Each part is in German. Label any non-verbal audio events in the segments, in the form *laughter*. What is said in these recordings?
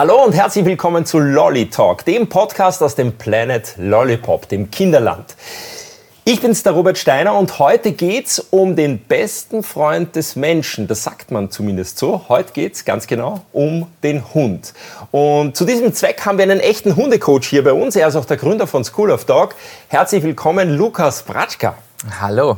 Hallo und herzlich willkommen zu Lolly Talk, dem Podcast aus dem Planet Lollipop, dem Kinderland. Ich bin's, der Robert Steiner, und heute geht's um den besten Freund des Menschen. Das sagt man zumindest so. Heute geht's ganz genau um den Hund. Und zu diesem Zweck haben wir einen echten Hundecoach hier bei uns. Er ist auch der Gründer von School of Dog. Herzlich willkommen, Lukas Bratschka. Hallo.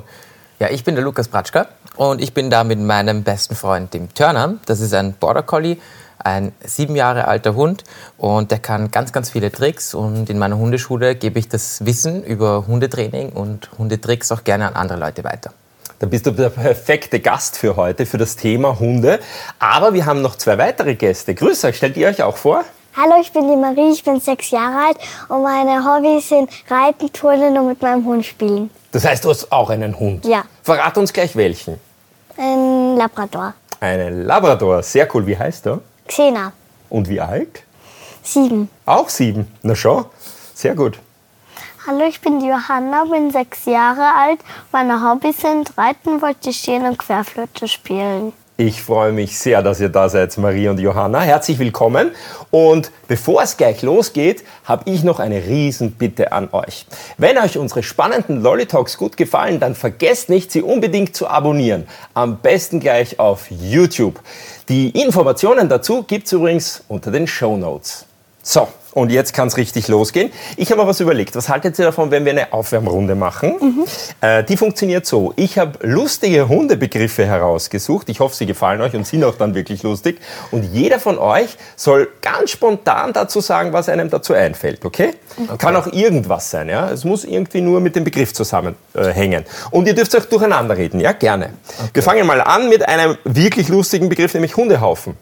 Ja, ich bin der Lukas Bratschka und ich bin da mit meinem besten Freund, dem Turner. Das ist ein Border Collie ein sieben Jahre alter Hund und der kann ganz, ganz viele Tricks. Und in meiner Hundeschule gebe ich das Wissen über Hundetraining und Hundetricks auch gerne an andere Leute weiter. Dann bist du der perfekte Gast für heute, für das Thema Hunde. Aber wir haben noch zwei weitere Gäste. Grüß euch, stellt ihr euch auch vor? Hallo, ich bin die Marie, ich bin sechs Jahre alt und meine Hobbys sind Reiten, Turnen und mit meinem Hund spielen. Das heißt, du hast auch einen Hund? Ja. Verrat uns gleich welchen. Ein Labrador. Einen Labrador, sehr cool. Wie heißt er? Xena. Und wie alt? Sieben. Auch sieben. Na schon, sehr gut. Hallo, ich bin die Johanna, bin sechs Jahre alt. Meine Hobbys sind Reiten, Voltigieren und Querflöte spielen. Ich freue mich sehr, dass ihr da seid, Marie und Johanna. Herzlich willkommen. Und bevor es gleich losgeht, habe ich noch eine Riesenbitte an euch. Wenn euch unsere spannenden Lolly Talks gut gefallen, dann vergesst nicht, sie unbedingt zu abonnieren. Am besten gleich auf YouTube. Die Informationen dazu gibt es übrigens unter den Show Notes. So, und jetzt kann es richtig losgehen. Ich habe mir was überlegt. Was haltet ihr davon, wenn wir eine Aufwärmrunde machen? Mhm. Äh, die funktioniert so. Ich habe lustige Hundebegriffe herausgesucht. Ich hoffe, sie gefallen euch und sind auch dann wirklich lustig. Und jeder von euch soll ganz spontan dazu sagen, was einem dazu einfällt. Okay? okay. Kann auch irgendwas sein. Ja? Es muss irgendwie nur mit dem Begriff zusammenhängen. Äh, und ihr dürft auch durcheinander reden. Ja, gerne. Okay. Wir fangen mal an mit einem wirklich lustigen Begriff, nämlich Hundehaufen.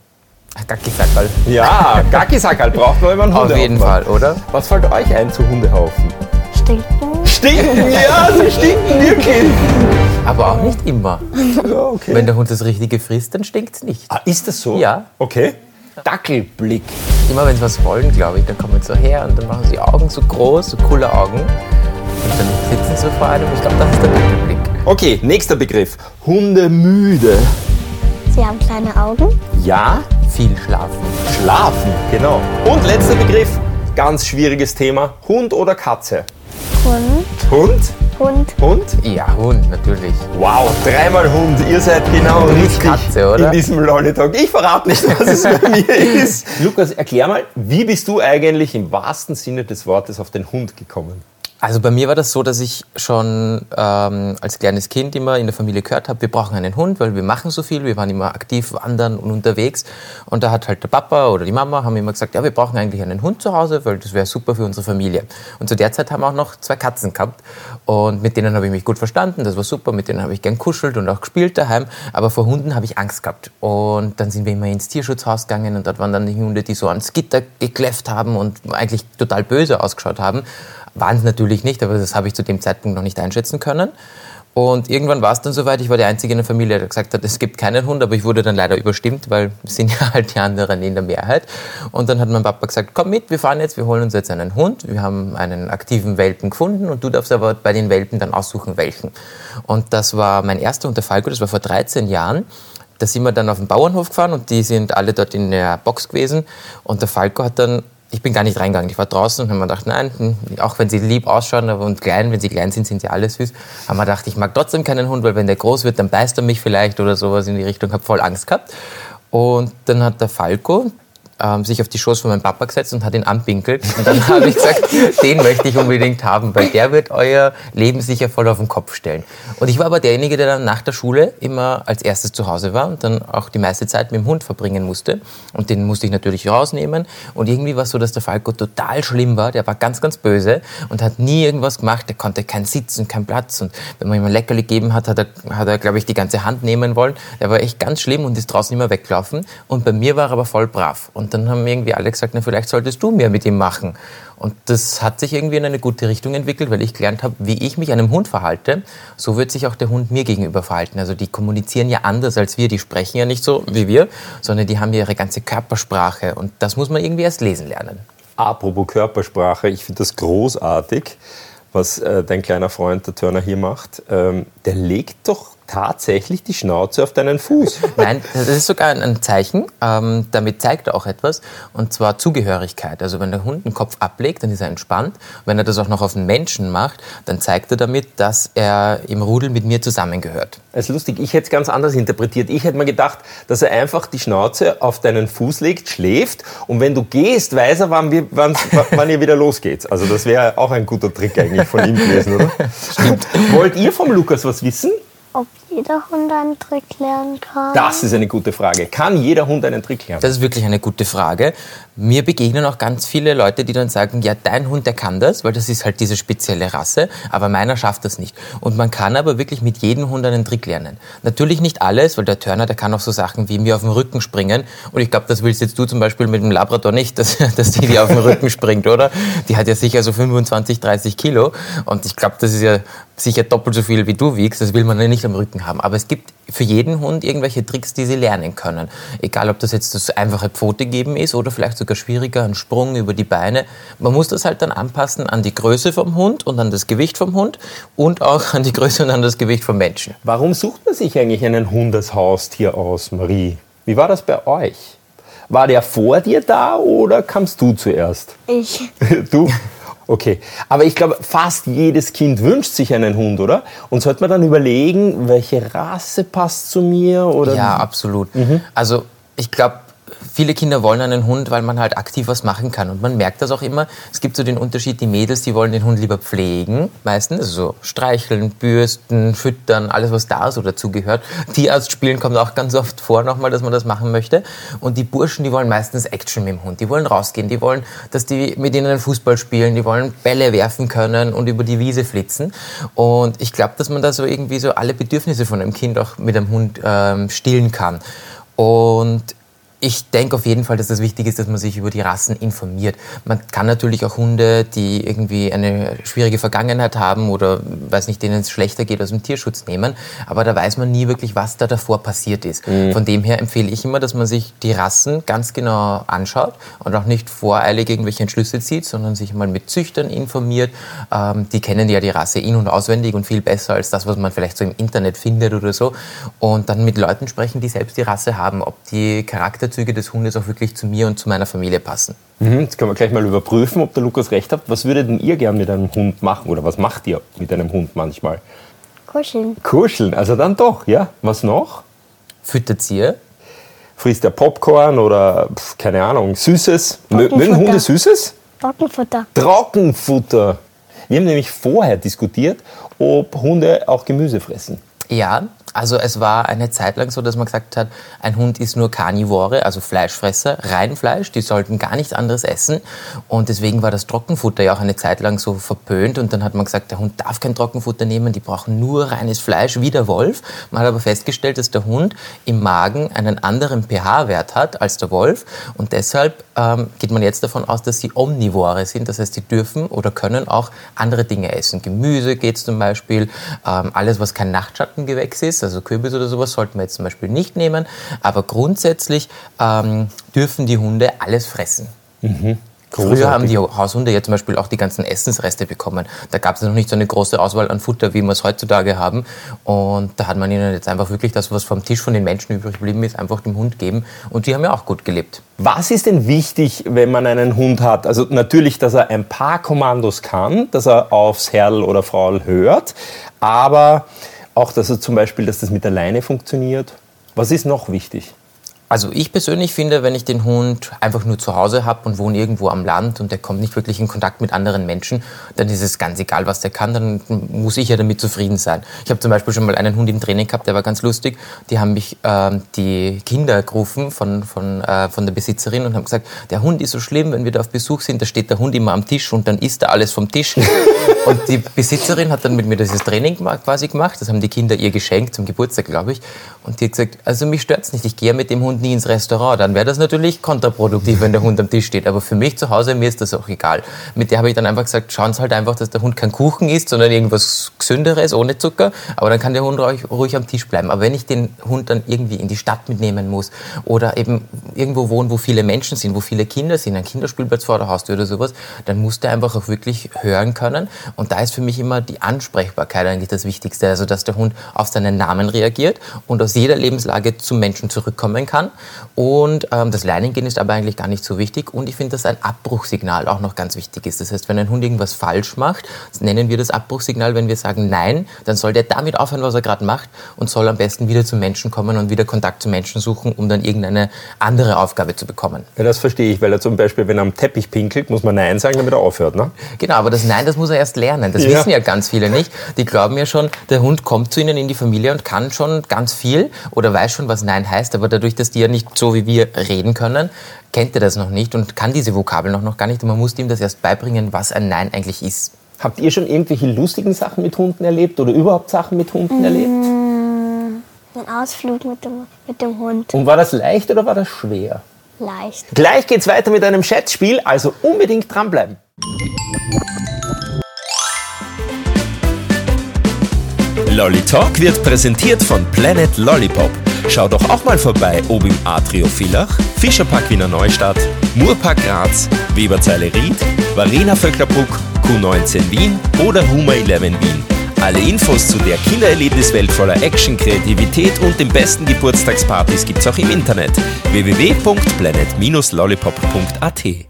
Gackisackerl. Ja, *laughs* Gackisackerl braucht man immer einen Hundehaufen. Auf jeden Fall, oder? Was fällt euch ein zu Hundehaufen? Stinken. Stinken, ja, sie stinken wirklich. Aber auch nicht immer. Ja, okay. Wenn der Hund das Richtige frisst, dann stinkt es nicht. Ah, ist das so? Ja. Okay. Dackelblick. Immer wenn sie was wollen, glaube ich, dann kommen sie so her und dann machen sie Augen so groß, so coole Augen. Und dann sitzen sie vor einem. Ich glaube, das ist der Dackelblick. Okay, nächster Begriff. Hundemüde. Sie haben kleine Augen. Ja, viel schlafen. Schlafen, genau. Und letzter Begriff, ganz schwieriges Thema. Hund oder Katze? Hund. Hund? Hund. Hund? Ja, Hund, natürlich. Wow, dreimal Hund. Ihr seid genau richtig Katze, oder? in diesem Lollitalk. Ich verrate nicht, was es bei *laughs* mir ist. Lukas, erklär mal, wie bist du eigentlich im wahrsten Sinne des Wortes auf den Hund gekommen? Also bei mir war das so, dass ich schon ähm, als kleines Kind immer in der Familie gehört habe, wir brauchen einen Hund, weil wir machen so viel, wir waren immer aktiv wandern und unterwegs. Und da hat halt der Papa oder die Mama haben immer gesagt, ja, wir brauchen eigentlich einen Hund zu Hause, weil das wäre super für unsere Familie. Und zu der Zeit haben wir auch noch zwei Katzen gehabt und mit denen habe ich mich gut verstanden, das war super, mit denen habe ich gern kuschelt und auch gespielt daheim. Aber vor Hunden habe ich Angst gehabt. Und dann sind wir immer ins Tierschutzhaus gegangen und dort waren dann die Hunde, die so ans Gitter gekläfft haben und eigentlich total böse ausgeschaut haben. Waren es natürlich nicht, aber das habe ich zu dem Zeitpunkt noch nicht einschätzen können. Und irgendwann war es dann soweit, ich war die Einzige in der Familie, der gesagt hat, es gibt keinen Hund, aber ich wurde dann leider überstimmt, weil *laughs* es sind ja halt die anderen in der Mehrheit. Und dann hat mein Papa gesagt, komm mit, wir fahren jetzt, wir holen uns jetzt einen Hund. Wir haben einen aktiven Welpen gefunden und du darfst aber bei den Welpen dann aussuchen, welchen. Und das war mein erster Hund, der Falco, das war vor 13 Jahren. Da sind wir dann auf den Bauernhof gefahren und die sind alle dort in der Box gewesen. Und der Falco hat dann ich bin gar nicht reingegangen. Ich war draußen und habe mir gedacht, nein, hm, auch wenn sie lieb ausschauen und klein, wenn sie klein sind, sind sie alle süß. Aber mir gedacht, ich mag trotzdem keinen Hund, weil wenn der groß wird, dann beißt er mich vielleicht oder sowas in die Richtung. Habe voll Angst gehabt. Und dann hat der Falco, ähm, sich auf die Schoß von meinem Papa gesetzt und hat ihn anpinkelt. Und dann *laughs* habe ich gesagt, den möchte ich unbedingt haben, weil der wird euer Leben sicher voll auf den Kopf stellen. Und ich war aber derjenige, der dann nach der Schule immer als erstes zu Hause war und dann auch die meiste Zeit mit dem Hund verbringen musste. Und den musste ich natürlich rausnehmen. Und irgendwie war es so, dass der Falco total schlimm war. Der war ganz, ganz böse und hat nie irgendwas gemacht. Der konnte keinen Sitzen, keinen Platz. Und wenn man ihm ein Leckerli gegeben hat, hat er, hat er glaube ich, die ganze Hand nehmen wollen. Der war echt ganz schlimm und ist draußen immer weggelaufen. Und bei mir war er aber voll brav. Und dann haben irgendwie alle gesagt, na, vielleicht solltest du mehr mit ihm machen. Und das hat sich irgendwie in eine gute Richtung entwickelt, weil ich gelernt habe, wie ich mich einem Hund verhalte, so wird sich auch der Hund mir gegenüber verhalten. Also die kommunizieren ja anders als wir, die sprechen ja nicht so wie wir, sondern die haben ja ihre ganze Körpersprache und das muss man irgendwie erst lesen lernen. Apropos Körpersprache, ich finde das großartig, was äh, dein kleiner Freund, der Turner, hier macht. Ähm, der legt doch tatsächlich die Schnauze auf deinen Fuß. *laughs* Nein, das ist sogar ein Zeichen. Ähm, damit zeigt er auch etwas, und zwar Zugehörigkeit. Also wenn der Hund den Kopf ablegt, dann ist er entspannt. Wenn er das auch noch auf einen Menschen macht, dann zeigt er damit, dass er im Rudel mit mir zusammengehört. Das ist lustig, ich hätte es ganz anders interpretiert. Ich hätte mir gedacht, dass er einfach die Schnauze auf deinen Fuß legt, schläft und wenn du gehst, weiß er, wann, wir, wann, *laughs* wann ihr wieder losgeht. Also das wäre auch ein guter Trick eigentlich von ihm gewesen, oder? *laughs* Stimmt. Wollt ihr vom Lukas was wissen? Ob jeder Hund einen Trick lernen kann? Das ist eine gute Frage. Kann jeder Hund einen Trick lernen? Das ist wirklich eine gute Frage. Mir begegnen auch ganz viele Leute, die dann sagen, ja, dein Hund, der kann das, weil das ist halt diese spezielle Rasse, aber meiner schafft das nicht. Und man kann aber wirklich mit jedem Hund einen Trick lernen. Natürlich nicht alles, weil der Turner, der kann auch so Sachen wie mir auf den Rücken springen. Und ich glaube, das willst jetzt du zum Beispiel mit dem Labrador nicht, *laughs* dass, dass die dir auf den Rücken springt, oder? Die hat ja sicher so 25, 30 Kilo. Und ich glaube, das ist ja sicher doppelt so viel, wie du wiegst. Das will man ja nicht am Rücken haben. Aber es gibt für jeden Hund irgendwelche Tricks, die sie lernen können. Egal, ob das jetzt das einfache Pfote geben ist oder vielleicht sogar schwieriger, ein Sprung über die Beine. Man muss das halt dann anpassen an die Größe vom Hund und an das Gewicht vom Hund und auch an die Größe und an das Gewicht vom Menschen. Warum sucht man sich eigentlich einen Hund als Haustier aus, Marie? Wie war das bei euch? War der vor dir da oder kamst du zuerst? Ich. du? *laughs* Okay, aber ich glaube, fast jedes Kind wünscht sich einen Hund, oder? Und sollte man dann überlegen, welche Rasse passt zu mir? Oder? Ja, absolut. Mhm. Also ich glaube, viele Kinder wollen einen Hund, weil man halt aktiv was machen kann. Und man merkt das auch immer. Es gibt so den Unterschied, die Mädels, die wollen den Hund lieber pflegen, meistens. Also so streicheln, bürsten, füttern, alles, was da so dazugehört. Tierarzt spielen kommt auch ganz oft vor nochmal, dass man das machen möchte. Und die Burschen, die wollen meistens Action mit dem Hund. Die wollen rausgehen, die wollen, dass die mit ihnen Fußball spielen, die wollen Bälle werfen können und über die Wiese flitzen. Und ich glaube, dass man da so irgendwie so alle Bedürfnisse von einem Kind auch mit einem Hund ähm, stillen kann. Und ich denke auf jeden Fall, dass das wichtig ist, dass man sich über die Rassen informiert. Man kann natürlich auch Hunde, die irgendwie eine schwierige Vergangenheit haben oder weiß nicht, denen es schlechter geht, aus dem Tierschutz nehmen. Aber da weiß man nie wirklich, was da davor passiert ist. Mhm. Von dem her empfehle ich immer, dass man sich die Rassen ganz genau anschaut und auch nicht voreilig irgendwelche Entschlüsse zieht, sondern sich mal mit Züchtern informiert. Ähm, die kennen ja die Rasse in- und auswendig und viel besser als das, was man vielleicht so im Internet findet oder so. Und dann mit Leuten sprechen, die selbst die Rasse haben, ob die Charakter Charakterzüge des Hundes auch wirklich zu mir und zu meiner Familie passen. Mhm, jetzt können wir gleich mal überprüfen, ob der Lukas recht hat. Was würdet denn ihr gern mit einem Hund machen oder was macht ihr mit einem Hund manchmal? Kuscheln. Kuscheln, also dann doch, ja. Was noch? Füttert ihr? Frisst der Popcorn oder, pf, keine Ahnung, Süßes? Mögen Hunde Süßes? Trockenfutter. Trockenfutter. Wir haben nämlich vorher diskutiert, ob Hunde auch Gemüse fressen. Ja, also es war eine Zeit lang so, dass man gesagt hat, ein Hund ist nur Karnivore, also Fleischfresser, Reinfleisch, die sollten gar nichts anderes essen. Und deswegen war das Trockenfutter ja auch eine Zeit lang so verpönt. Und dann hat man gesagt, der Hund darf kein Trockenfutter nehmen, die brauchen nur reines Fleisch, wie der Wolf. Man hat aber festgestellt, dass der Hund im Magen einen anderen pH-Wert hat als der Wolf. Und deshalb ähm, geht man jetzt davon aus, dass sie Omnivore sind. Das heißt, sie dürfen oder können auch andere Dinge essen. Gemüse geht zum Beispiel, ähm, alles, was kein Nachtschattengewächs ist also Kürbis oder sowas, sollten wir jetzt zum Beispiel nicht nehmen. Aber grundsätzlich ähm, dürfen die Hunde alles fressen. Mhm. Früher haben die Haushunde ja zum Beispiel auch die ganzen Essensreste bekommen. Da gab es noch nicht so eine große Auswahl an Futter, wie wir es heutzutage haben. Und da hat man ihnen jetzt einfach wirklich das, was vom Tisch von den Menschen übrig geblieben ist, einfach dem Hund geben. Und die haben ja auch gut gelebt. Was ist denn wichtig, wenn man einen Hund hat? Also natürlich, dass er ein paar Kommandos kann, dass er aufs Herrl oder Frau hört, aber auch, dass er zum Beispiel, dass das mit der Leine funktioniert. Was ist noch wichtig? Also ich persönlich finde, wenn ich den Hund einfach nur zu Hause habe und wohne irgendwo am Land und der kommt nicht wirklich in Kontakt mit anderen Menschen, dann ist es ganz egal, was der kann, dann muss ich ja damit zufrieden sein. Ich habe zum Beispiel schon mal einen Hund im Training gehabt, der war ganz lustig. Die haben mich äh, die Kinder gerufen von, von, äh, von der Besitzerin und haben gesagt, der Hund ist so schlimm, wenn wir da auf Besuch sind, da steht der Hund immer am Tisch und dann isst er alles vom Tisch. *laughs* und die Besitzerin hat dann mit mir dieses Training quasi gemacht, das haben die Kinder ihr geschenkt zum Geburtstag, glaube ich. Und die hat gesagt, also mich stört's nicht, ich gehe mit dem Hund nie ins Restaurant. Dann wäre das natürlich kontraproduktiv, wenn der Hund am Tisch steht. Aber für mich zu Hause, mir ist das auch egal. Mit der habe ich dann einfach gesagt, schauen Sie halt einfach, dass der Hund kein Kuchen isst, sondern irgendwas Gesünderes, ohne Zucker. Aber dann kann der Hund ruhig, ruhig am Tisch bleiben. Aber wenn ich den Hund dann irgendwie in die Stadt mitnehmen muss oder eben irgendwo wohnen, wo viele Menschen sind, wo viele Kinder sind, ein Kinderspielplatz vor der Haustür oder sowas, dann muss der einfach auch wirklich hören können. Und da ist für mich immer die Ansprechbarkeit eigentlich das Wichtigste. Also, dass der Hund auf seinen Namen reagiert und aus jeder Lebenslage zum Menschen zurückkommen kann. Und ähm, das Leinen ist aber eigentlich gar nicht so wichtig. Und ich finde, dass ein Abbruchsignal auch noch ganz wichtig ist. Das heißt, wenn ein Hund irgendwas falsch macht, nennen wir das Abbruchsignal, wenn wir sagen Nein, dann soll der damit aufhören, was er gerade macht und soll am besten wieder zum Menschen kommen und wieder Kontakt zu Menschen suchen, um dann irgendeine andere Aufgabe zu bekommen. Ja, das verstehe ich, weil er zum Beispiel, wenn er am Teppich pinkelt, muss man Nein sagen, damit er aufhört. Ne? Genau, aber das Nein, das muss er erst lernen. Das Ja. wissen ja ganz viele nicht. Die glauben ja schon, der Hund kommt zu ihnen in die Familie und kann schon ganz viel oder weiß schon, was Nein heißt. Aber dadurch, dass die ja nicht so wie wir reden können, kennt er das noch nicht und kann diese Vokabeln auch noch gar nicht. Und man muss ihm das erst beibringen, was ein Nein eigentlich ist. Habt ihr schon irgendwelche lustigen Sachen mit Hunden erlebt oder überhaupt Sachen mit Hunden erlebt? Ein Ausflug mit dem, mit dem Hund. Und war das leicht oder war das schwer? Leicht. Gleich geht's weiter mit einem Schätzspiel, also unbedingt dranbleiben. Lolly Talk wird präsentiert von Planet Lollipop. Schau doch auch mal vorbei, ob im Atrio Villach, Fischerpark Wiener Neustadt, Murpark Graz, Weberzeile Ried, Varena Vöcklerbruck, Q19 Wien oder Huma 11 Wien. Alle Infos zu der Kindererlebniswelt voller Action, Kreativität und den besten Geburtstagspartys gibt's auch im Internet www.planet-lollipop.at.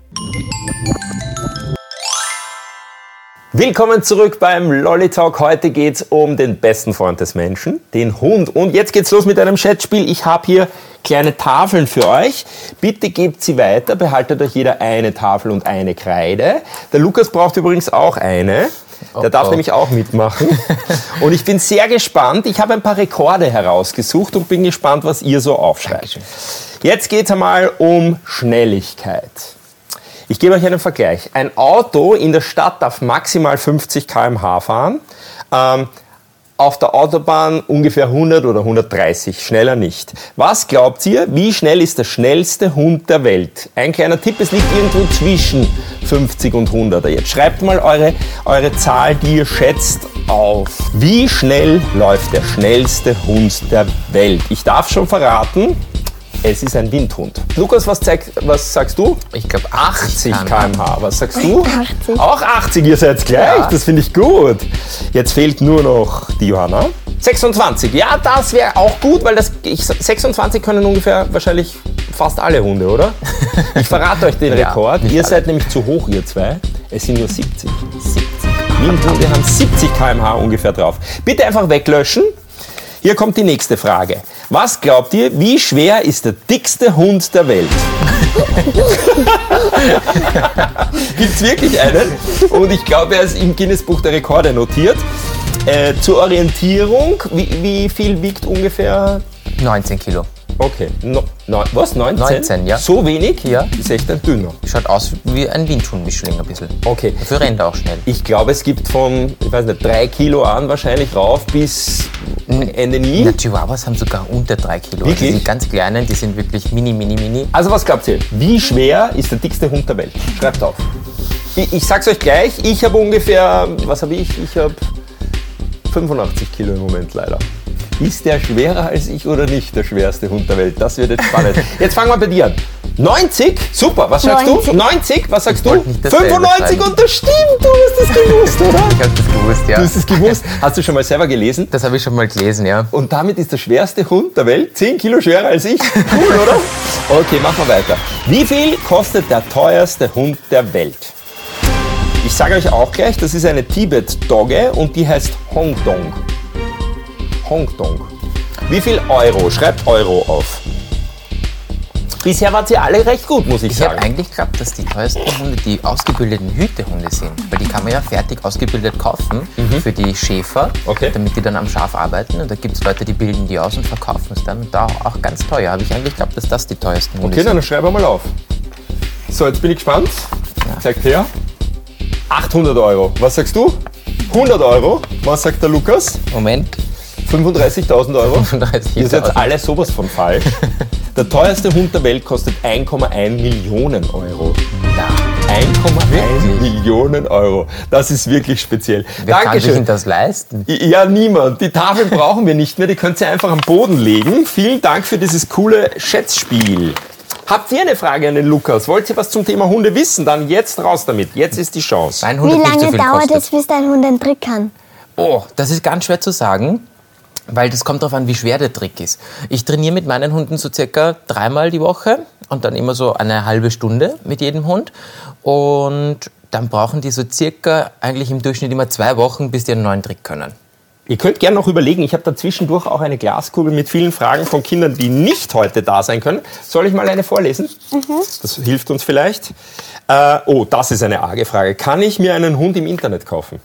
Willkommen zurück beim Lolly Talk. Heute geht's um den besten Freund des Menschen, den Hund. Und jetzt geht's los mit einem Chatspiel. Ich habe hier kleine Tafeln für euch. Bitte gebt sie weiter. Behaltet euch jeder eine Tafel und eine Kreide. Der Lukas braucht übrigens auch eine. Der Oh, darf oh. nämlich auch mitmachen. *laughs* Und ich bin sehr gespannt. Ich habe ein paar Rekorde herausgesucht und bin gespannt, was ihr so aufschreibt. Jetzt geht's einmal um Schnelligkeit. Ich gebe euch einen Vergleich. Ein Auto in der Stadt darf maximal 50 km/h fahren. Ähm, auf der Autobahn ungefähr 100 oder 130, schneller nicht. Was glaubt ihr, wie schnell ist der schnellste Hund der Welt? Ein kleiner Tipp, es liegt irgendwo zwischen 50 und 100. Jetzt schreibt mal eure, eure Zahl, die ihr schätzt, auf. Wie schnell läuft der schnellste Hund der Welt? Ich darf schon verraten, es ist ein Windhund. Lukas, was, zeigt, was sagst du? Ich glaube 80 80 km/h. Was sagst du? 80. Auch 80, ihr seid gleich. Ja. Das finde ich gut. Jetzt fehlt nur noch die Johanna. 26. Ja, das wäre auch gut, weil das, ich, 26 können ungefähr wahrscheinlich fast alle Hunde, oder? Ich verrate euch den *laughs* Ja, Rekord. Ihr alle. seid nämlich zu hoch, ihr zwei. Es sind nur 70. 70. Windhunde haben 70 km/h ungefähr drauf. Bitte einfach weglöschen. Hier kommt die nächste Frage. Was glaubt ihr, wie schwer ist der dickste Hund der Welt? *laughs* Gibt es wirklich einen? Und ich glaube, er ist im Guinness-Buch der Rekorde notiert. Äh, zur Orientierung, wie, wie viel wiegt ungefähr? 19 Kilo. Okay, no, no, was? 19? 19, ja. So wenig? Ja. Ist echt ein dünner. Schaut aus wie ein Windhundmischling ein bisschen. Okay. Dafür rennt er auch schnell. Ich glaube, es gibt von, ich weiß nicht, drei Kilo an wahrscheinlich rauf bis Ende nie. Na, Chihuahuas haben sogar unter 3 Kilo. Wirklich? Also die ganz kleinen, die sind wirklich mini, mini, mini. Also was glaubt ihr? Wie schwer ist der dickste Hund der Welt? Schreibt auf. Ich, ich sag's euch gleich, ich habe ungefähr, was habe ich? Ich habe 85 Kilo im Moment leider. Ist der schwerer als ich oder nicht der schwerste Hund der Welt? Das wird jetzt spannend. Jetzt fangen wir bei dir an. 90? Super, was sagst 90. du? 90? Was sagst du? wollte nicht dasselbe 95 sagen. und das stimmt, du hast es gewusst, oder? Ich habe das gewusst, ja. Du hast es gewusst. Hast du schon mal selber gelesen? Das habe ich schon mal gelesen, ja. Und damit ist der schwerste Hund der Welt 10 Kilo schwerer als ich. Cool, oder? Okay, machen wir weiter. Wie viel kostet der teuerste Hund der Welt? Ich sage euch auch gleich, das ist eine Tibet-Dogge und die heißt Hongdong. Hongdong. Wie viel Euro? Schreibt Euro auf. Bisher wart ihr alle recht gut, muss ich, Ich habe sagen. eigentlich geglaubt, dass die teuersten Hunde die ausgebildeten Hütehunde sind. Weil die kann man ja fertig ausgebildet kaufen für die Schäfer, Mhm. Okay. damit die dann am Schaf arbeiten. Und da gibt es Leute, die bilden die aus und verkaufen es dann. Und da auch ganz teuer. Habe ich eigentlich geglaubt, dass das die teuersten Hunde Okay, sind. dann schreibe mal auf. So, jetzt bin ich gespannt. Zeigt her. 800 Euro. Was sagst du? 100 Euro. Was sagt der Lukas? Moment. 35.000 Euro? 35.000. Ihr seid alle sowas von falsch. Der teuerste Hund der Welt kostet 1,1 Millionen Euro. Ja. 1,1 Wirklich? Millionen Euro. Das ist wirklich speziell. Wer kann sich Dankeschön. denn das leisten? Ja, niemand. Die Tafel brauchen wir nicht mehr. Die könnt ihr einfach am Boden legen. Vielen Dank für dieses coole Schätzspiel. Habt ihr eine Frage an den Lukas? Wollt ihr was zum Thema Hunde wissen? Dann jetzt raus damit. Jetzt ist die Chance. Mein Hund Wie so lange viel dauert kostet. es, bis dein Hund einen Trick kann? Oh, das ist ganz schwer zu sagen, weil das kommt darauf an, wie schwer der Trick ist. Ich trainiere mit meinen Hunden so circa dreimal die Woche und dann immer so eine halbe Stunde mit jedem Hund. Und dann brauchen die so circa eigentlich im Durchschnitt immer zwei Wochen, bis die einen neuen Trick können. Ihr könnt gerne noch überlegen. Ich habe da zwischendurch auch eine Glaskugel mit vielen Fragen von Kindern, die nicht heute da sein können. Soll ich mal eine vorlesen? Das hilft uns vielleicht. Äh, oh, das ist eine arge Frage. Kann ich mir einen Hund im Internet kaufen?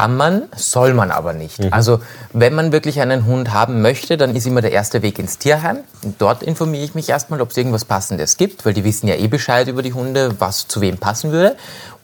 Kann man, soll man aber nicht. Mhm. Also wenn man wirklich einen Hund haben möchte, dann ist immer der erste Weg ins Tierheim. Und dort informiere ich mich erstmal, ob es irgendwas Passendes gibt, weil die wissen ja eh Bescheid über die Hunde, was zu wem passen würde.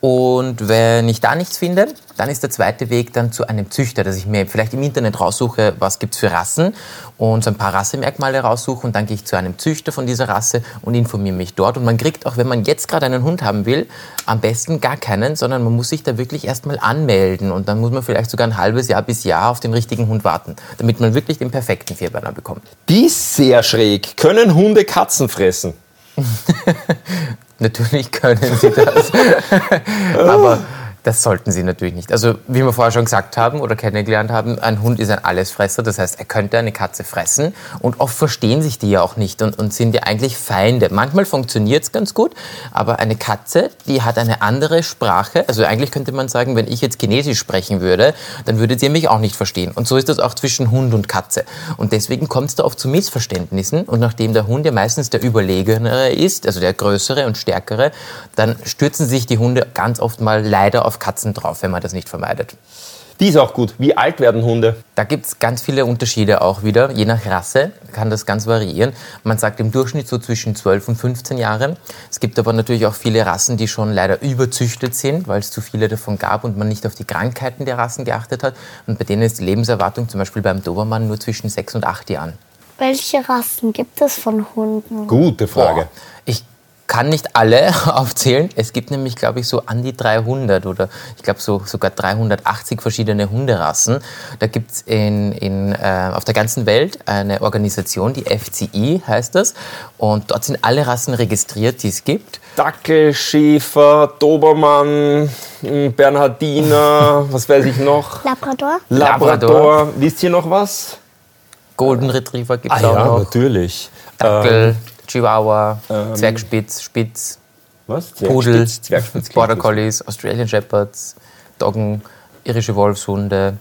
Und wenn ich da nichts finde, dann ist der zweite Weg dann zu einem Züchter, dass ich mir vielleicht im Internet raussuche, was gibt's für Rassen und so ein paar Rassemerkmale raussuche und dann gehe ich zu einem Züchter von dieser Rasse und informiere mich dort. Und man kriegt auch, wenn man jetzt gerade einen Hund haben will, am besten gar keinen, sondern man muss sich da wirklich erstmal anmelden und dann muss man vielleicht sogar ein halbes Jahr bis Jahr auf den richtigen Hund warten, damit man wirklich den perfekten Vierbeiner bekommt. Die ist sehr schräg. Können Hunde Katzen fressen? *laughs* Natürlich können sie das. *laughs* Aber das sollten sie natürlich nicht. Also, wie wir vorher schon gesagt haben oder kennengelernt haben, ein Hund ist ein Allesfresser. Das heißt, er könnte eine Katze fressen. Und oft verstehen sich die ja auch nicht und, und sind ja eigentlich Feinde. Manchmal funktioniert es ganz gut, aber eine Katze, die hat eine andere Sprache. Also, eigentlich könnte man sagen, wenn ich jetzt Chinesisch sprechen würde, dann würdet ihr mich auch nicht verstehen. Und so ist das auch zwischen Hund und Katze. Und deswegen kommt es da oft zu Missverständnissen. Und nachdem der Hund ja meistens der Überlegenere ist, also der Größere und Stärkere, dann stürzen sich die Hunde ganz oft mal leider auf Katzen drauf, wenn man das nicht vermeidet. Die ist auch gut. Wie alt werden Hunde? Da gibt es ganz viele Unterschiede auch wieder. Je nach Rasse kann das ganz variieren. Man sagt im Durchschnitt so zwischen 12 und 15 Jahren. Es gibt aber natürlich auch viele Rassen, die schon leider überzüchtet sind, weil es zu viele davon gab und man nicht auf die Krankheiten der Rassen geachtet hat. Und bei denen ist die Lebenserwartung zum Beispiel beim Dobermann nur zwischen 6 und 8 Jahren. Welche Rassen gibt es von Hunden? Gute Frage. Boah, ich kann nicht alle *laughs* aufzählen. Es gibt nämlich, glaube ich, so an die 300 oder ich glaube so, sogar 380 verschiedene Hunderassen. Da gibt es in, in, äh, auf der ganzen Welt eine Organisation, die FCI heißt das. Und dort sind alle Rassen registriert, die es gibt. Dackel, Schäfer, Dobermann, m, Bernhardiner, *laughs* was weiß ich noch? Labrador? Labrador. Labrador. Wisst ihr noch was? Golden Retriever gibt es Ah auch ja, noch. natürlich. Dackel, Ähm, Chihuahua, Zwergspitz, Spitz, was? Pudel, Zwergspitz, Border. Collies, Australian Shepherds, Doggen, irische Wolfshunde.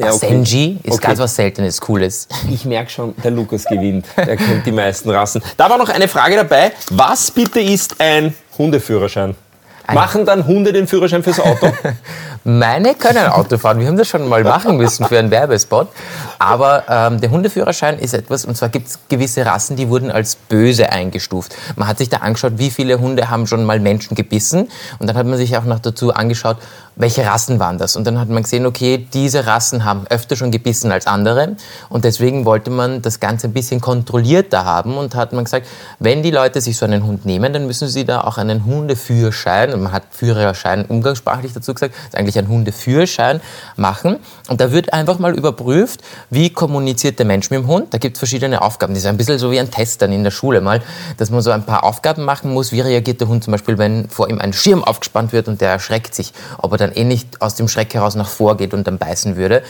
Ja, okay. Senji ist Okay. ganz was Seltenes, Cooles. Ich merke schon, der Lukas *laughs* gewinnt. Er kennt die meisten Rassen. Da war noch eine Frage dabei. Was bitte ist ein Hundeführerschein? Machen dann Hunde den Führerschein fürs Auto? *laughs* Meine können Auto fahren. Wir haben das schon mal machen müssen für einen Werbespot. Aber ähm, der Hundeführerschein ist etwas, und zwar gibt es gewisse Rassen, die wurden als böse eingestuft. Man hat sich da angeschaut, wie viele Hunde haben schon mal Menschen gebissen. Und dann hat man sich auch noch dazu angeschaut, welche Rassen waren das. Und dann hat man gesehen, okay, diese Rassen haben öfter schon gebissen als andere. Und deswegen wollte man das Ganze ein bisschen kontrollierter haben und hat man gesagt, wenn die Leute sich so einen Hund nehmen, dann müssen sie da auch einen Hundeführerschein, und man hat Führerschein umgangssprachlich dazu gesagt, ist eigentlich ein Hundeführerschein machen. Und da wird einfach mal überprüft, wie kommuniziert der Mensch mit dem Hund. Da gibt es verschiedene Aufgaben. Das ist ein bisschen so wie ein Test dann in der Schule mal, dass man so ein paar Aufgaben machen muss. Wie reagiert der Hund zum Beispiel, wenn vor ihm ein Schirm aufgespannt wird und der erschreckt sich, ob er dann eh nicht aus dem Schreck heraus nach vorgeht und dann beißen würde.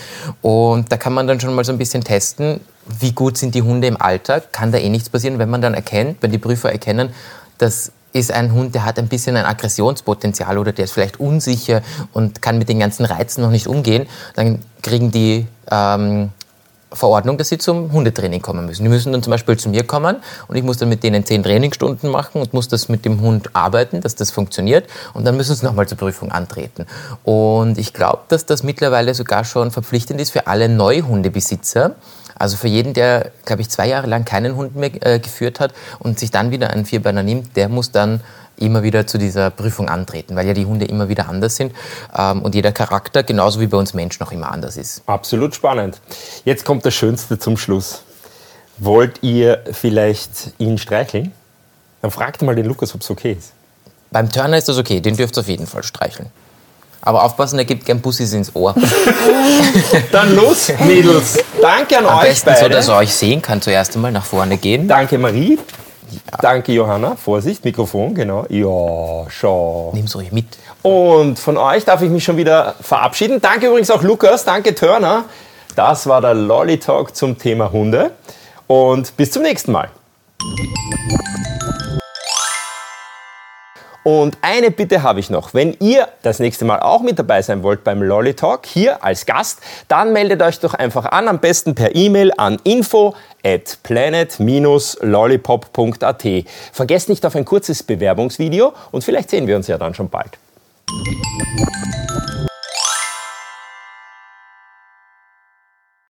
Und da kann man dann schon mal so ein bisschen testen, wie gut sind die Hunde im Alltag. Kann da eh nichts passieren, wenn man dann erkennt, wenn die Prüfer erkennen, dass ist ein Hund, der hat ein bisschen ein Aggressionspotenzial oder der ist vielleicht unsicher und kann mit den ganzen Reizen noch nicht umgehen, dann kriegen die ähm, Verordnung, dass sie zum Hundetraining kommen müssen. Die müssen dann zum Beispiel zu mir kommen und ich muss dann mit denen zehn Trainingsstunden machen und muss das mit dem Hund arbeiten, dass das funktioniert und dann müssen sie nochmal zur Prüfung antreten. Und ich glaube, dass das mittlerweile sogar schon verpflichtend ist für alle Neuhundebesitzer. Also für jeden, der, glaube ich, zwei Jahre lang keinen Hund mehr äh, geführt hat und sich dann wieder einen Vierbeiner nimmt, der muss dann immer wieder zu dieser Prüfung antreten, weil ja die Hunde immer wieder anders sind ähm, und jeder Charakter, genauso wie bei uns Menschen, auch immer anders ist. Absolut spannend. Jetzt kommt das Schönste zum Schluss. Wollt ihr vielleicht ihn streicheln? Dann fragt mal den Lukas, ob es okay ist. Beim Turner ist das okay, den dürft ihr auf jeden Fall streicheln. Aber aufpassen, er gibt gern Bussis ins Ohr. *laughs* Dann los, Mädels. Danke an Am euch besten beide. so, dass er euch sehen kann, zuerst einmal nach vorne gehen. Danke Marie. Danke Johanna. Vorsicht, Mikrofon, genau. Ja, schau. Nimm's ruhig mit. Und von euch darf ich mich schon wieder verabschieden. Danke übrigens auch Lukas, danke Turner. Das war der Lolly Talk zum Thema Hunde. Und bis zum nächsten Mal. Und eine Bitte habe ich noch. Wenn ihr das nächste Mal auch mit dabei sein wollt beim Lolly Talk hier als Gast, dann meldet euch doch einfach an, am besten per E-Mail an info at planet-lollipop.at. Vergesst nicht auf ein kurzes Bewerbungsvideo und vielleicht sehen wir uns ja dann schon bald.